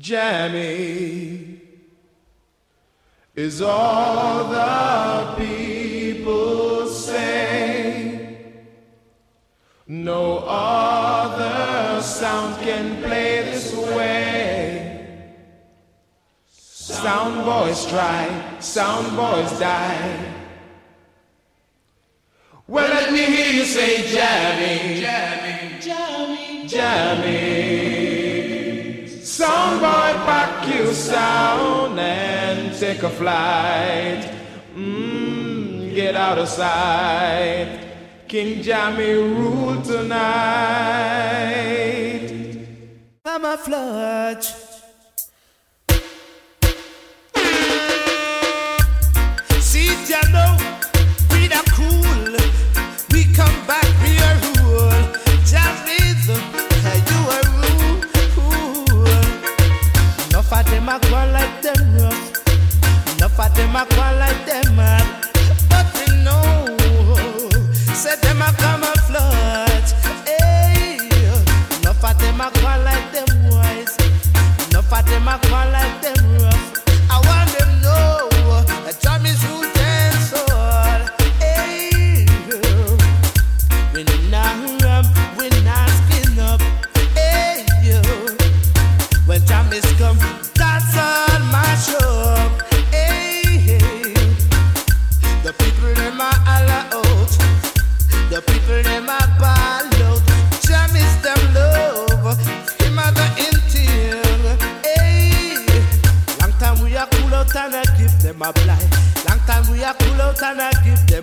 Jammy is all the people say. No other sound can play this way. Sound boys try, sound boys die. Well, let me hear you say jammy, jammy, jammy, jammy. jammy. Soundboy, pack your sound and take a flight. Mmm, get out of sight. King Jammy rule tonight. I'm a flood. a go like them rough. Enough of them a go like them rough.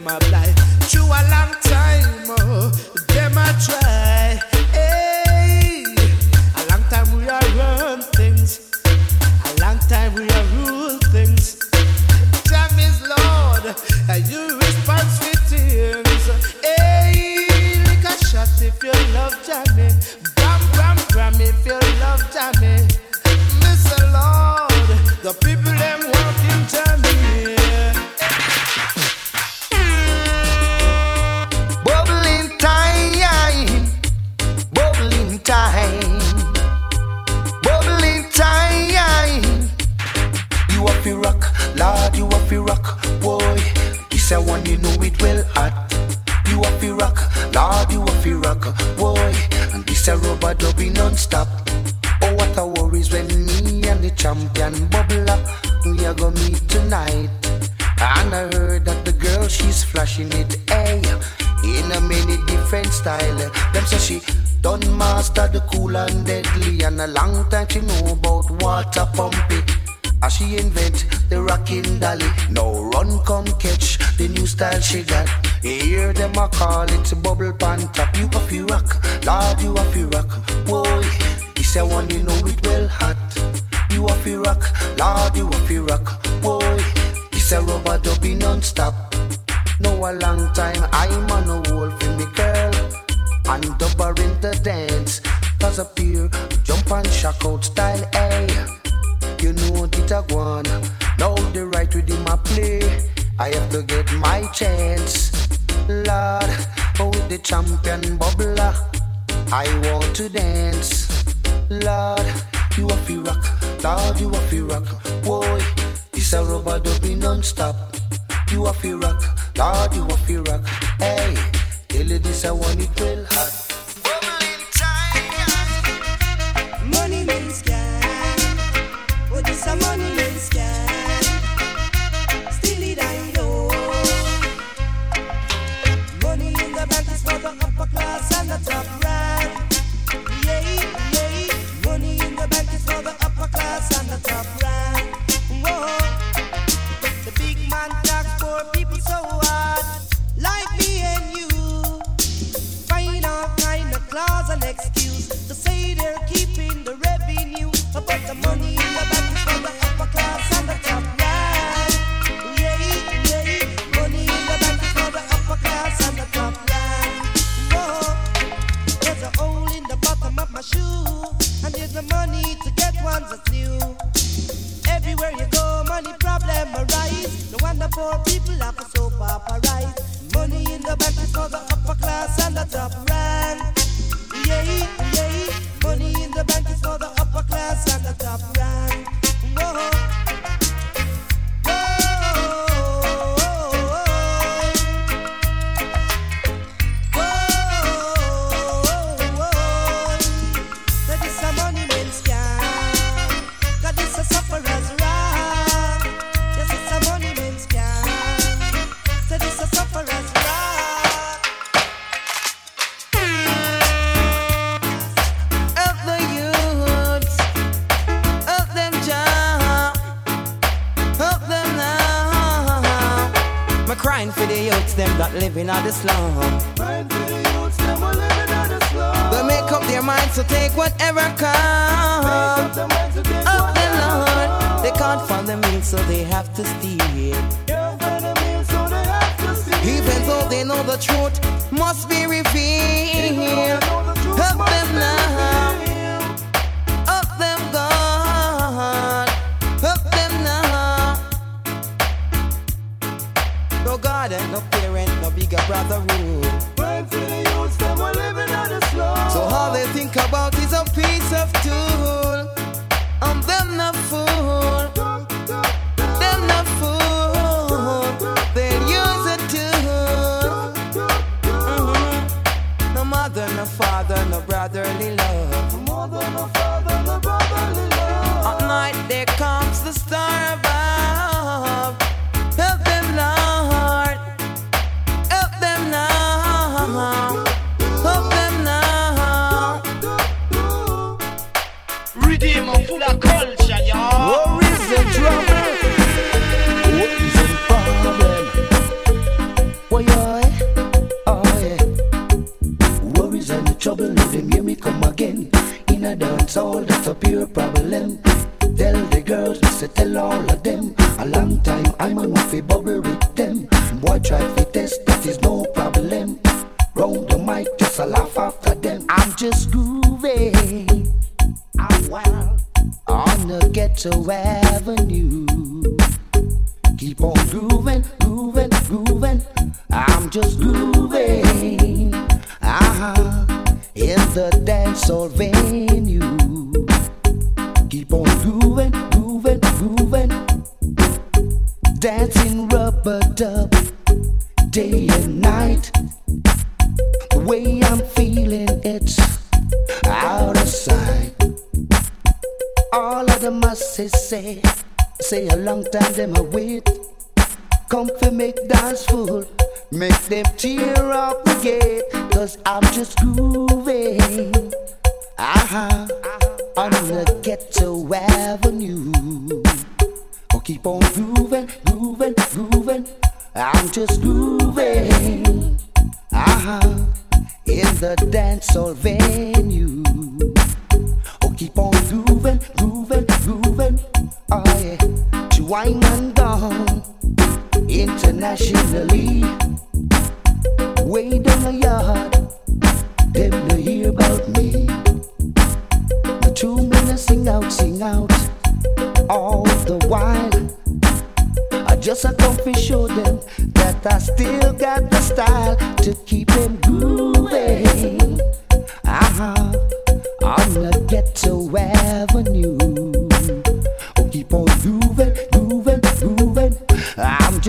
my life through a long time. jolly. Now run, come catch the new style she got. You hear them a call it bubble excuse.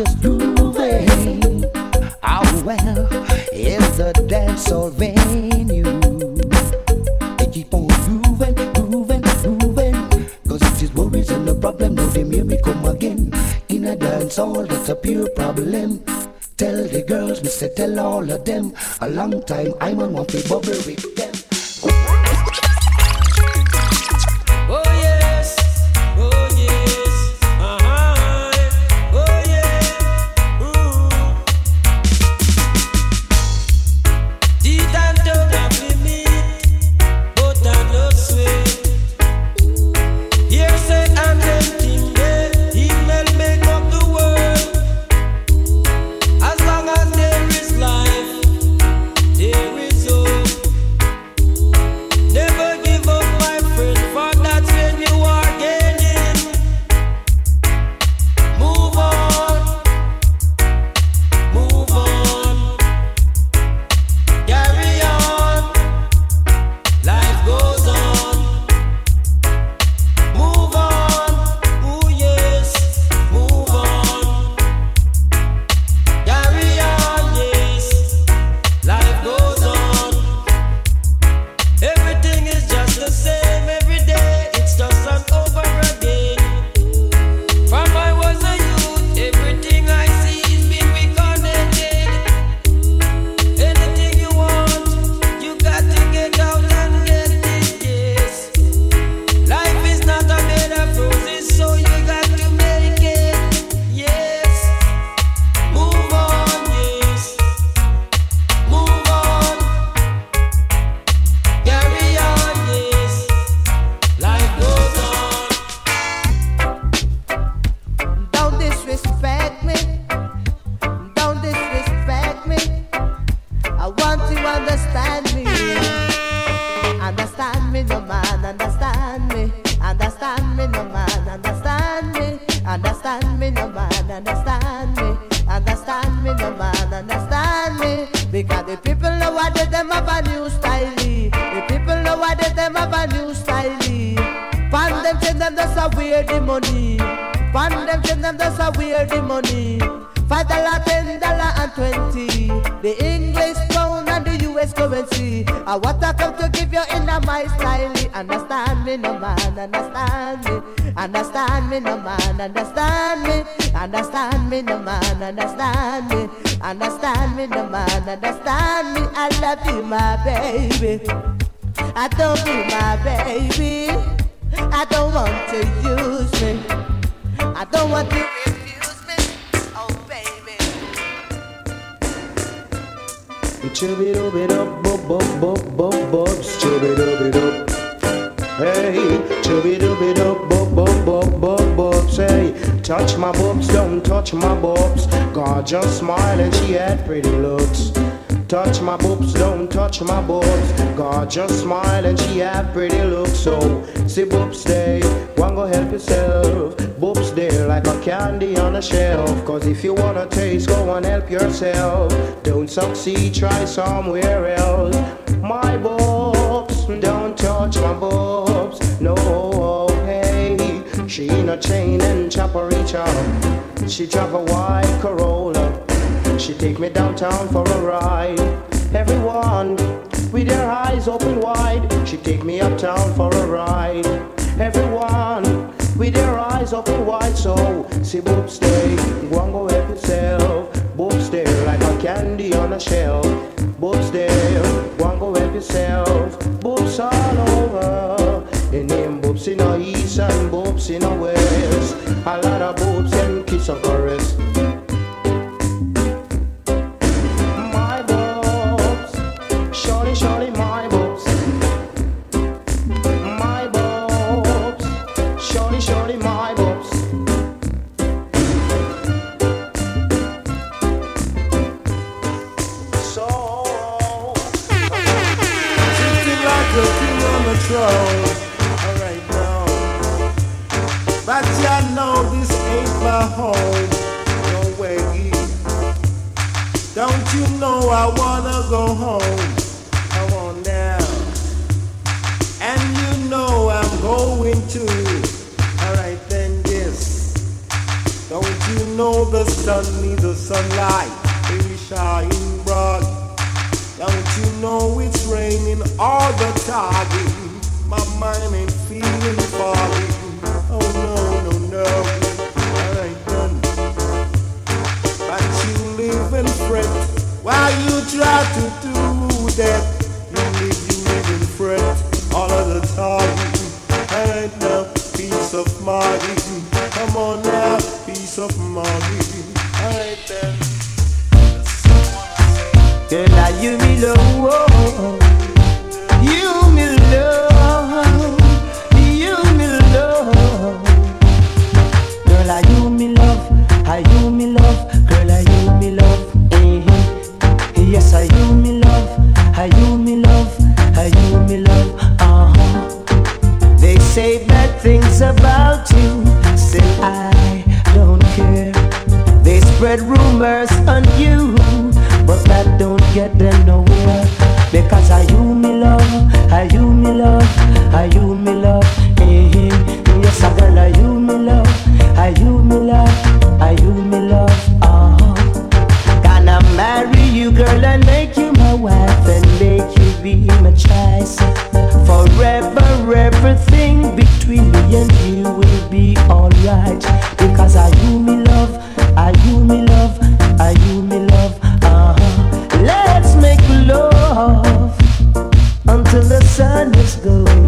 was grooving. Oh well, is the dance or venue. They keep on moving, moving, grooving. Cause it is worries and no problem, no they hear me come again. In a dance hall that's a pure problem. Tell the girls, me say tell all of them. A long time I'm on one bubble with them. understand me, no man understand me. Understand me, no man understand me. Because the people know what they them have a new style. The people know what they them have a new style. Pan them send them that's a where money. Pan them send them that's a where money. Five dollar, ten dollar and twenty. The English pound and the US currency. I want to come to give you in a my style. Understand me, no man, understand me. Understand me, no man, understand me. Understand me, no man, understand me. Understand me, no man, understand me. I love you, my baby. I don't be my baby. I don't want to use me. I don't want to refuse me. Oh, baby. Chubby dooby dub bub bub bub bub bubs. Hey, chubby dooby dub bub bub bub bub bubs. Hey, touch my bubs, don't touch my bubs. Gorgeous smile and she had pretty looks. Touch my boobs, don't touch my boobs. Gorgeous smile and she had pretty looks. So, see boobs stay, one go help yourself. Boobs there like a candy on a shelf. Cause if you wanna taste, go and help yourself. Don't succeed, try somewhere else. My boobs, don't touch my boobs. No, hey. She in a chain and chopper reach up. She drive a white Corolla. She take me downtown for a ride. Everyone with their eyes open wide. She take me uptown for a ride. Everyone with their eyes open wide. So see boobs stay, and go help yourself. Boobs stay like a candy on a shelf. There, go and go help yourself. Boobs all over. In name boobs in the east and boobs in the west. A lot of boobs and kiss and caress. Sun is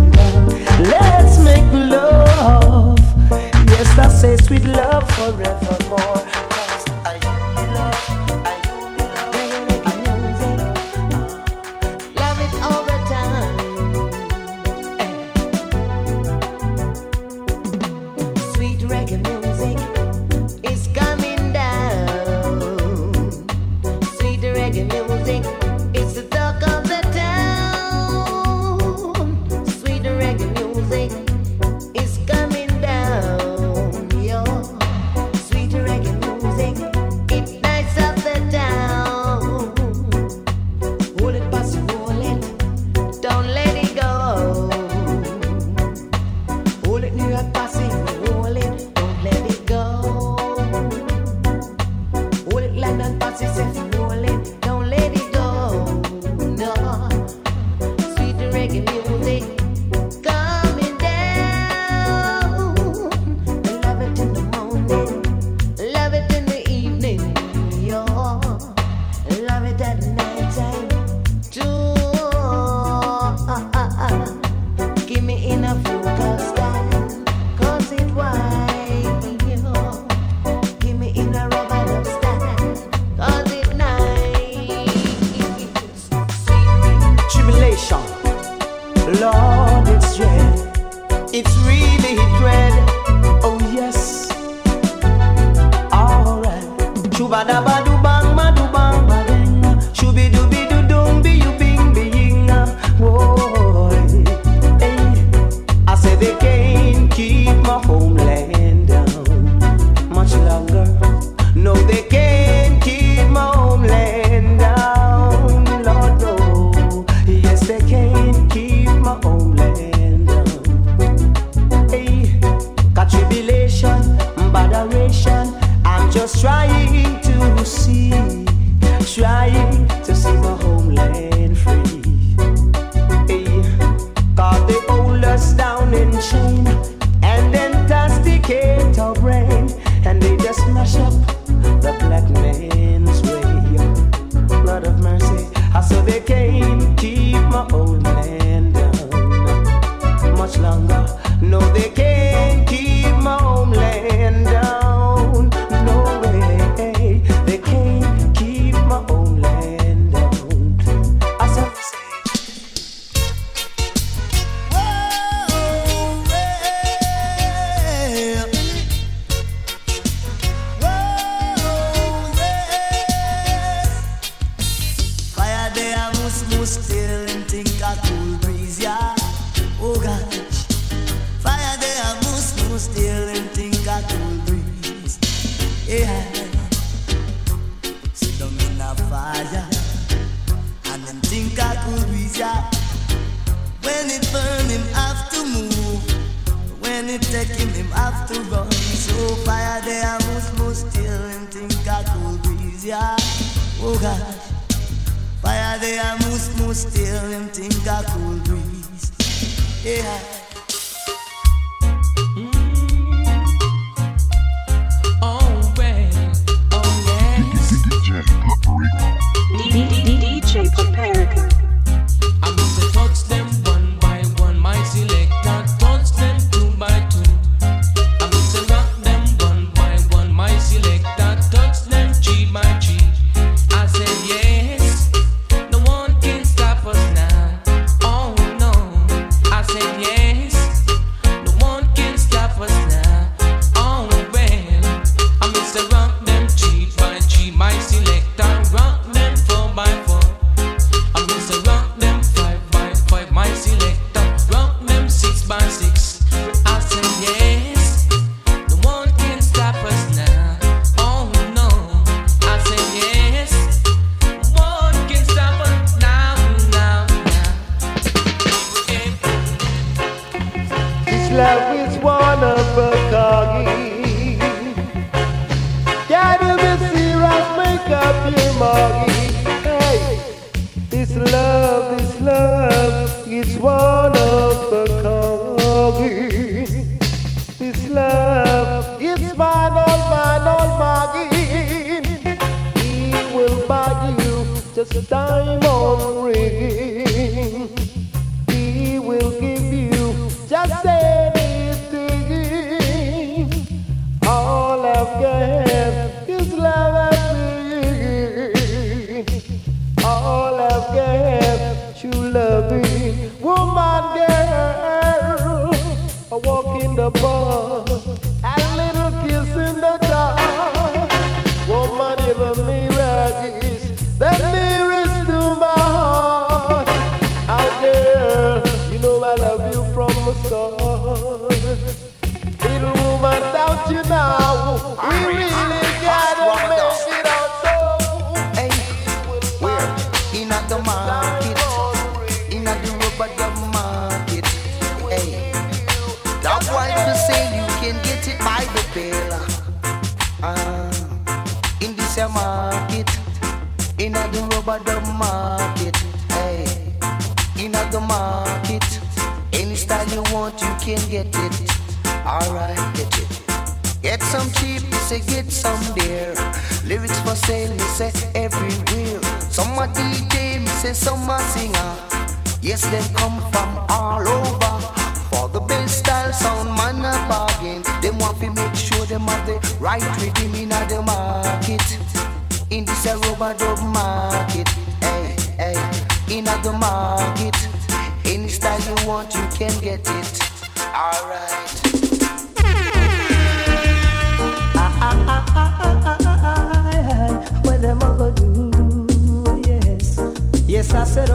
I said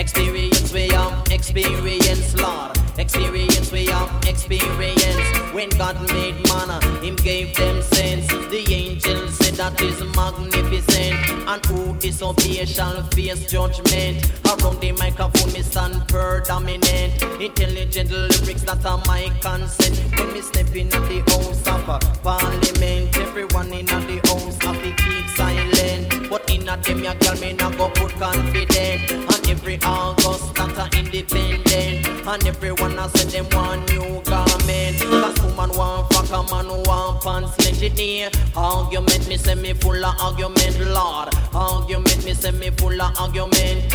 Experience we have, experience Lord. Experience we have, experience. When God made man, Him gave them sense. The angels said that is magnificent. And who shall face judgment. Around the microphone, me stand per dominant. Intelligent lyrics that are my consent. When me step in at the house of uh, parliament, everyone in the house have to keep silent. But in a them, ya girl, me not go put confident. And every August that are independent. And everyone I say them want new garment. Cause woman want fuck a man want pants legendary. Argument me say me full of argument, Lord. Argument me say me full of argument.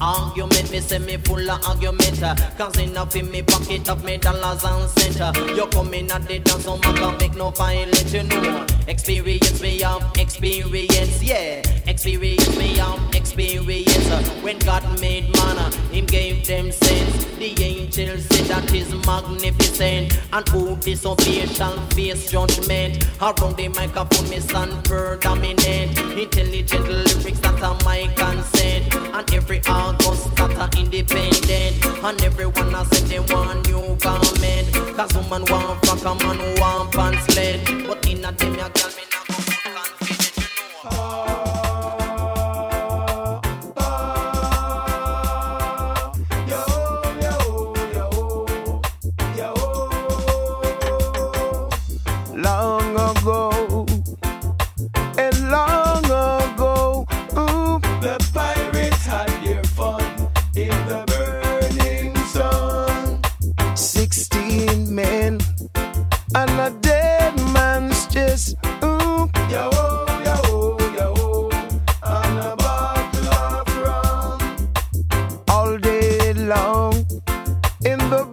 Argument me say me full of argument Cause enough in me pocket of me dollars and cent You come in at the dance so man can make no violence you know. Experience me have experience yeah. Experience me have experience. When God made man Him gave them sense. The angels said that is magnificent. And who disobey shall face judgment? Around the microphone me stand per dominant Intelligent lyrics that are my consent. And every August that are independent. And everyone I said they want new garment Cause woman want fuck a man want pants lead But in a them ya girl me in the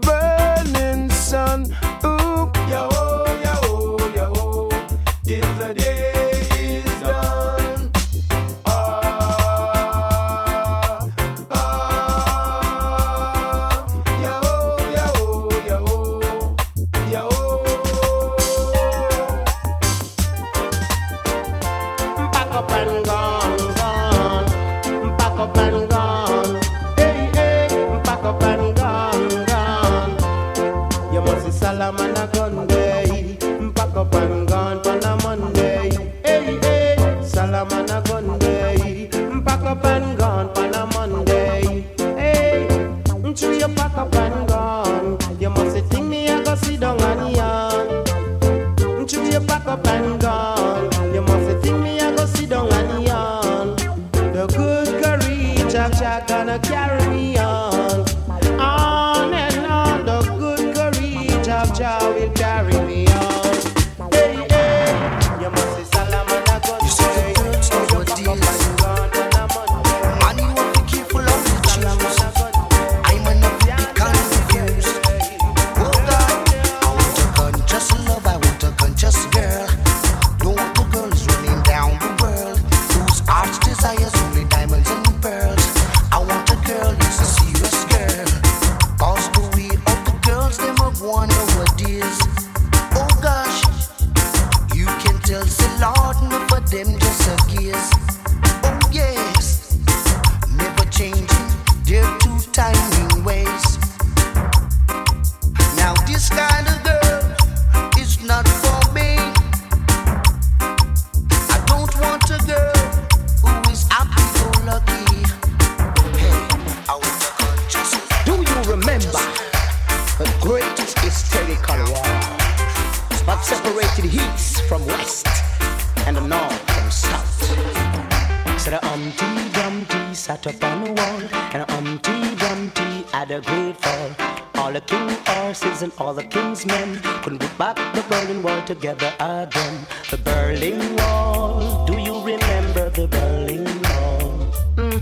And Humpty Dumpty had a great fall. All the king horses and all the king's men couldn't put back the Berlin Wall together again. The Berlin Wall, do you remember the Berlin Wall? Mm.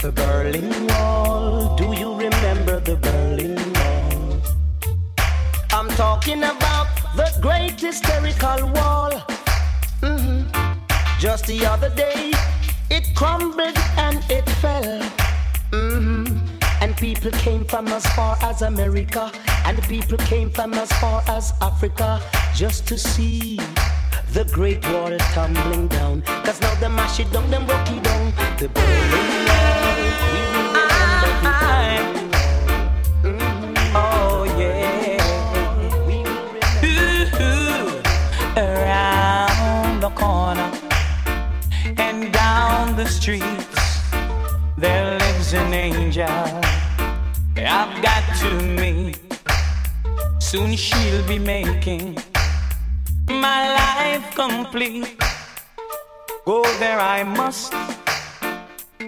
The Berlin Wall, do you remember the Berlin Wall? I'm talking about the great historical wall. Mhm. Just the other day, it crumbled and it fell. Mhm. And people came from as far as America, and people came from as far as Africa just to see the great wall tumbling down. Cause now they mash it down, them it down. The Wall, we. Mhm. Oh yeah. Around the corner and down the streets, there lives an angel I've got to meet. Soon she'll be making my life complete. Go there, I must.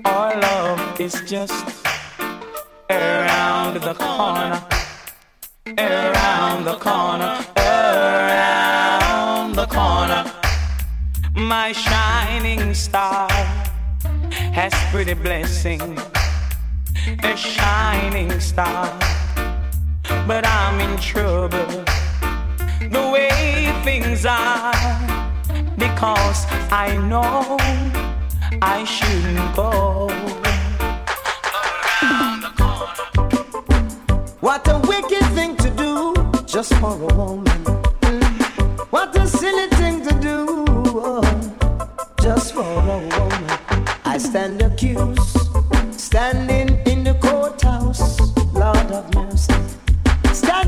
Our love is just around the corner, around the corner, around the corner. My shining star has pretty blessing, a shining star. But I'm in trouble the way things are because I know I shouldn't go. What a wicked thing to do just for a woman. What a silly thing to do just for a woman. I stand accused, standing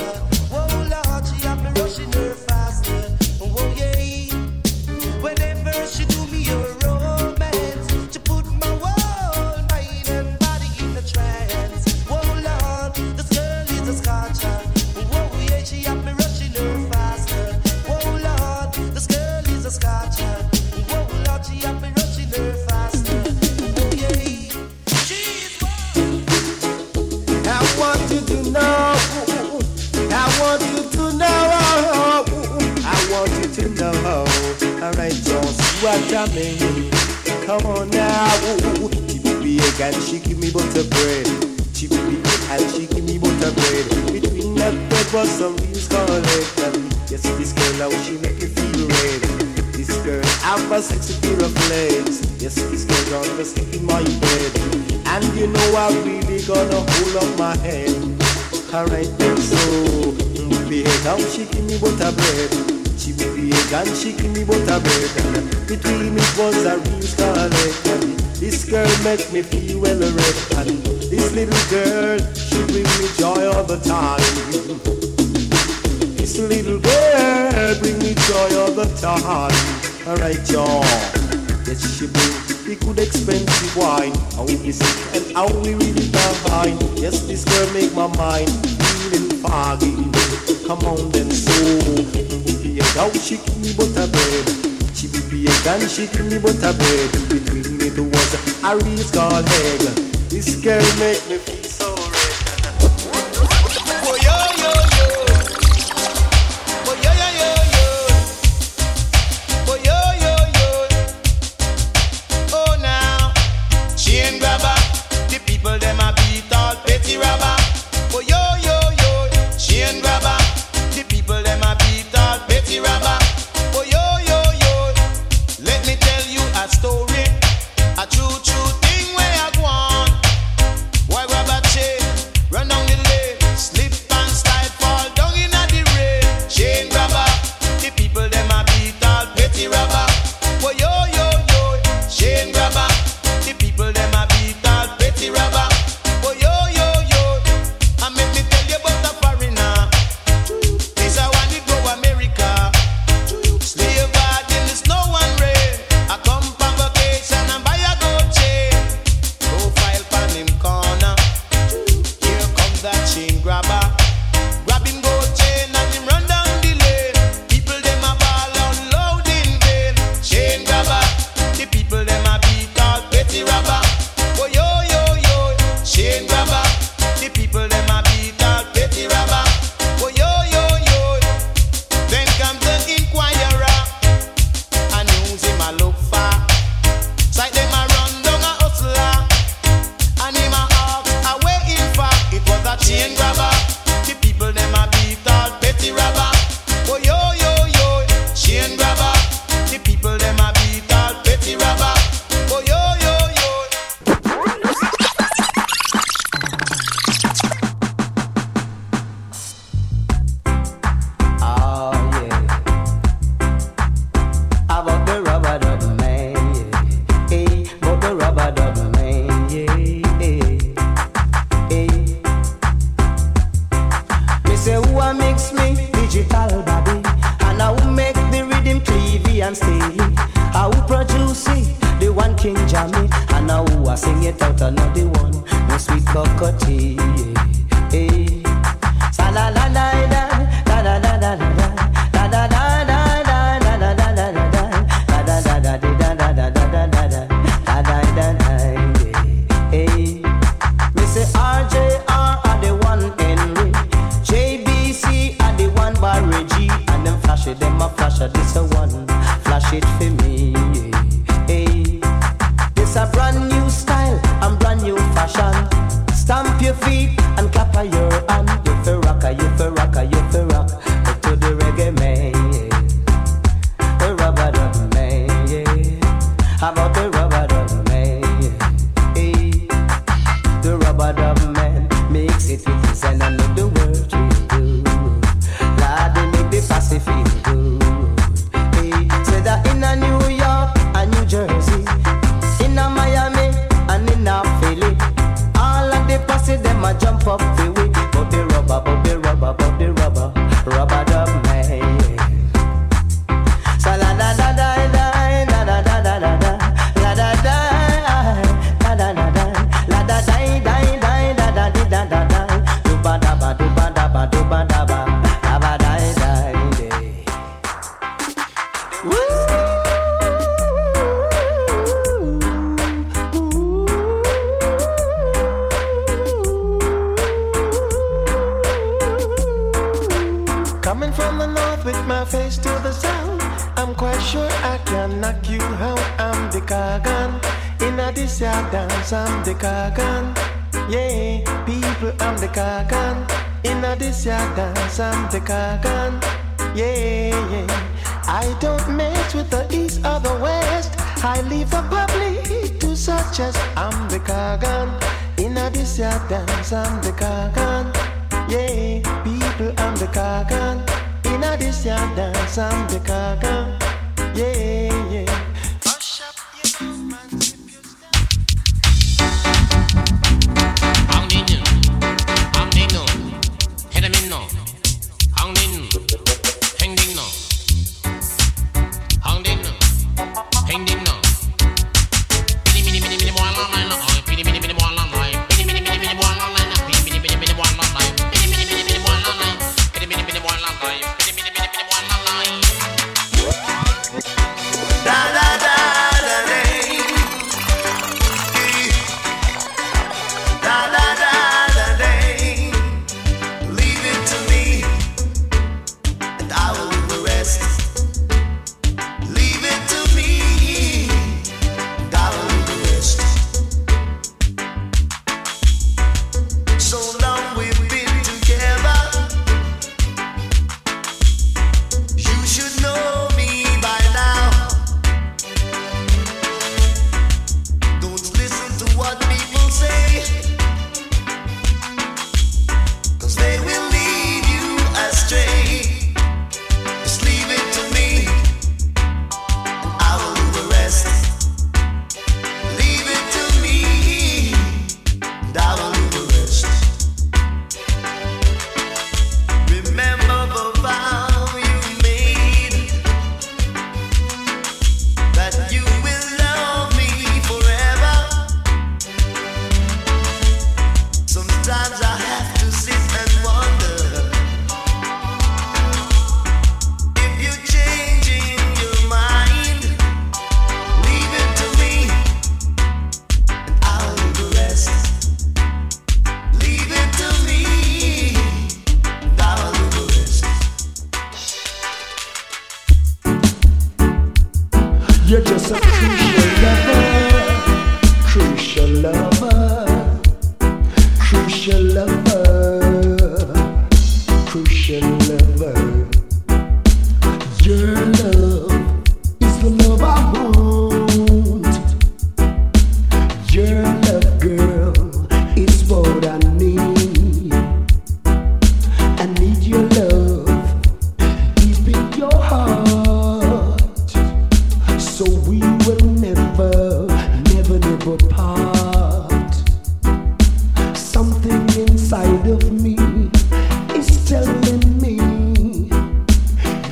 Africa. make me feel well erect. And this little girl, she bring me joy all the time. This little girl bring me joy all the time. Alright, y'all. Yes, she bring the good expensive wine. How we sick and how we really divine. Yes, this girl make my mind feeling foggy. Come on then, so. She give me butter bread. She be a gun, she give me butter bread.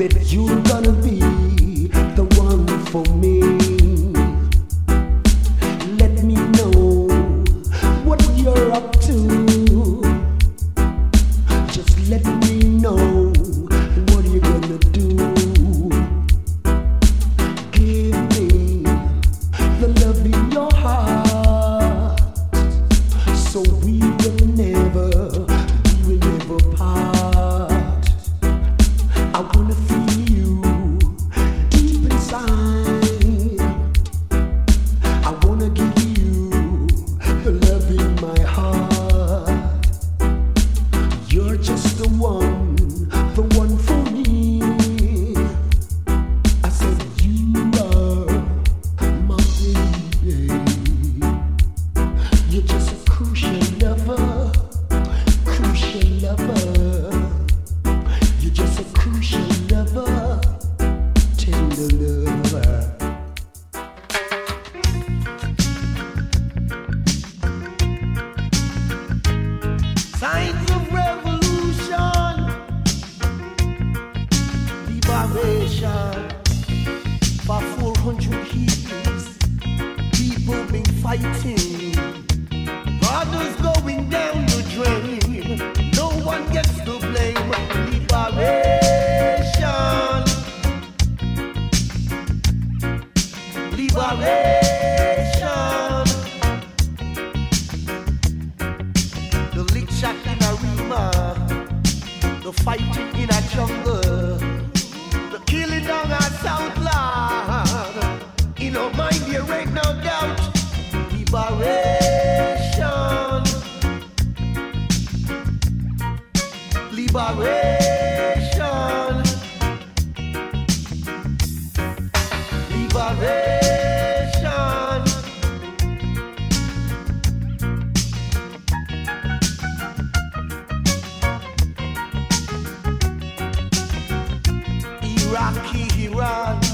That you're rocky run.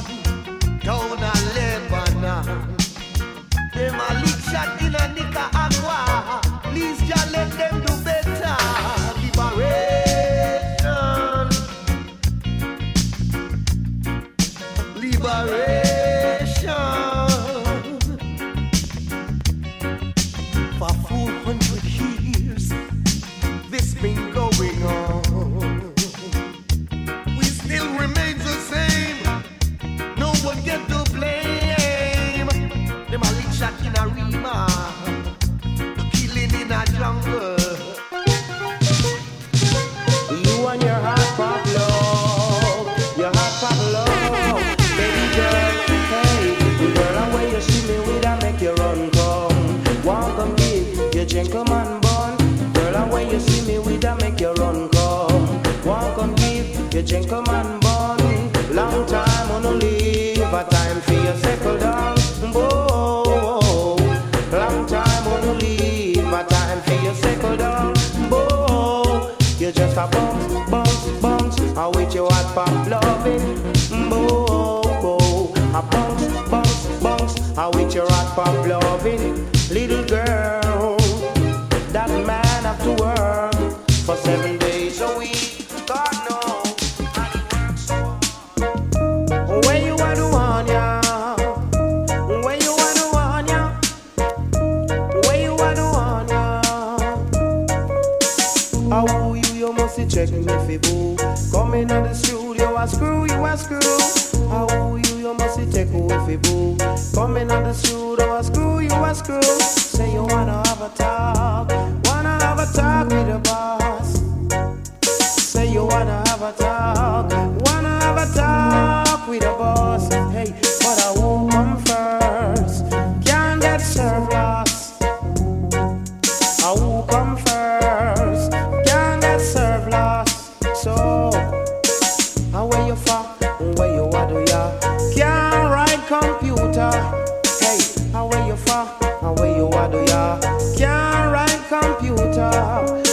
who come first. So, how where you far? Where you do ya? Can't ride computer. Hey, how where you you what do ya? Can't ride computer.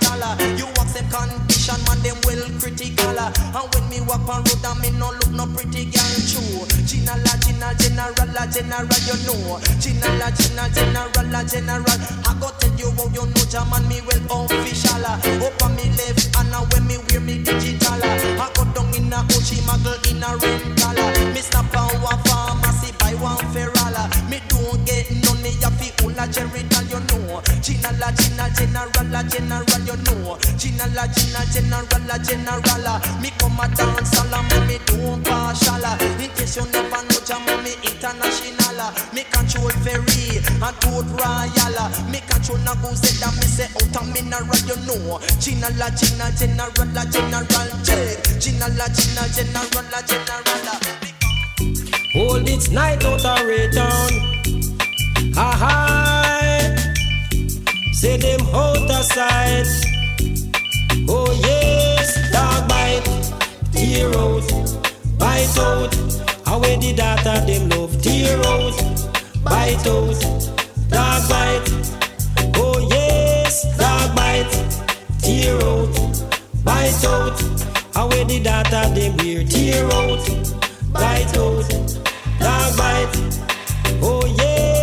Hospital. You them condition, man, them well critical. And when me walk on road, and me no look no pretty girl true. Chinala, chinal, general, general, you know. Chinala, chinal, general, general. I go tell you how you know, German, me well official. Up on me left, and now when me wear me digital. I go down in a Ochi muggle in a rental. Me stop on one pharmacy, buy one ferrala. Me don't get none, me have fi all a know. Chinal, general, a general, you know. Chinal, general, a general. Me come a dance all and me don't partial. In case you never know, jam me international. Me control ferry and tote royal. Me control na go say that me say out of mineral, you know. General, a general. J. Chinala, chinal, general, a general. Hold it night out of Raytown. Ha ha. Say them out of sight. Oh yes, dog bite, tear out, bite out. Away the data them love tear out, bite out, dog bite. Oh yes, dog bite, tear out, bite out. Away the data them wear tear out, bite out, dog bite. Oh yes,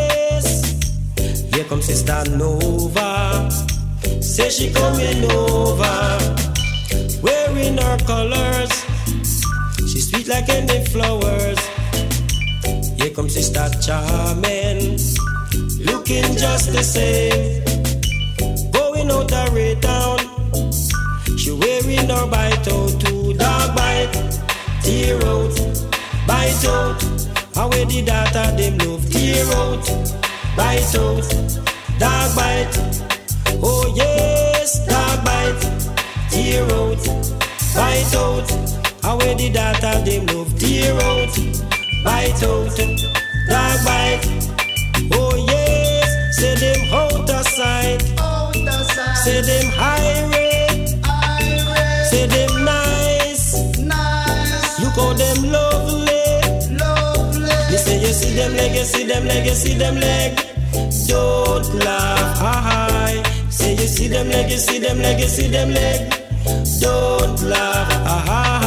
here comes Sister Nova. Say she coming over, wearing her colors. She sweet like any flowers. Here comes Sister Charming, looking just the same. Going out the way down, she wearing her bite out to dog bite, tear out, bite out. Away the data them love tear out, bite out, dog bite. Oh yes, dog bite, tear out, bite out. Away the data them love tear out, bite out, dog bite. Oh yes, say them out see them leg, you see them leg. Don't laugh, hi. Say you see them leg, you see them leg, you see them leg. Don't laugh, hi.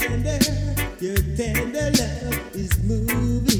Tender, your tender love is moving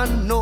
I